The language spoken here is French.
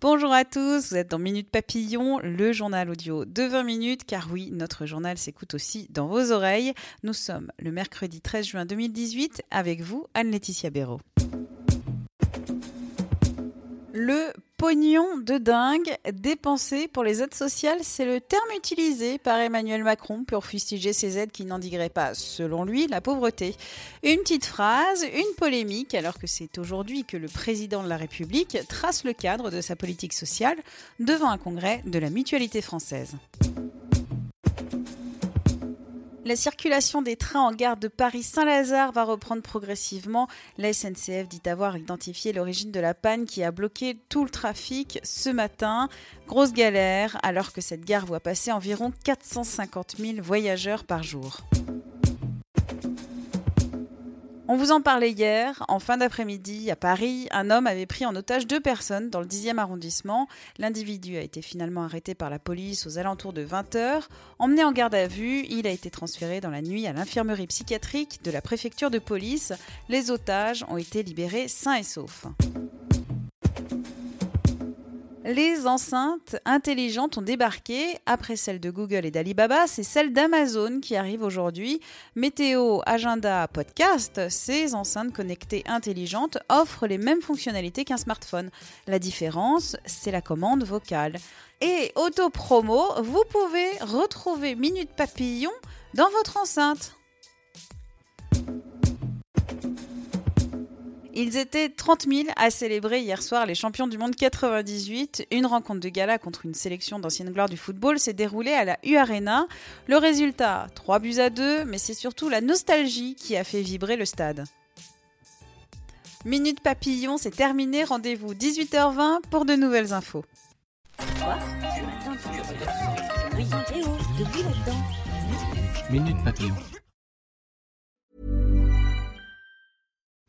Bonjour à tous, vous êtes dans Minute Papillon, le journal audio de 20 minutes, car oui, notre journal s'écoute aussi dans vos oreilles. Nous sommes le mercredi 13 juin 2018 avec vous, Anne-Laetitia Béraud. Le pognon de dingue dépensé pour les aides sociales, c'est le terme utilisé par Emmanuel Macron pour fustiger ces aides qui n'endigueraient pas, selon lui, la pauvreté. Une petite phrase, une polémique, alors que c'est aujourd'hui que le président de la République trace le cadre de sa politique sociale devant un congrès de la mutualité française. La circulation des trains en gare de Paris-Saint-Lazare va reprendre progressivement. La SNCF dit avoir identifié l'origine de la panne qui a bloqué tout le trafic ce matin. Grosse galère alors que cette gare voit passer environ 450 000 voyageurs par jour. On vous en parlait hier. En fin d'après-midi, à Paris, un homme avait pris en otage deux personnes dans le 10e arrondissement. L'individu a été finalement arrêté par la police aux alentours de 20h. Emmené en garde à vue, il a été transféré dans la nuit à l'infirmerie psychiatrique de la préfecture de police. Les otages ont été libérés sains et saufs. Les enceintes intelligentes ont débarqué. Après celles de Google et d'Alibaba, c'est celle d'Amazon qui arrive aujourd'hui. Météo, agenda, podcast, ces enceintes connectées intelligentes offrent les mêmes fonctionnalités qu'un smartphone. La différence, c'est la commande vocale. Et auto-promo, vous pouvez retrouver Minute Papillon dans votre enceinte. Ils étaient 30 000 à célébrer hier soir les champions du monde 98. Une rencontre de gala contre une sélection d'anciennes gloires du football s'est déroulée à la U Arena. Le résultat, 3 buts à 2, mais c'est surtout la nostalgie qui a fait vibrer le stade. Minute Papillon, c'est terminé. Rendez-vous 18h20 pour de nouvelles infos. Minute Papillon.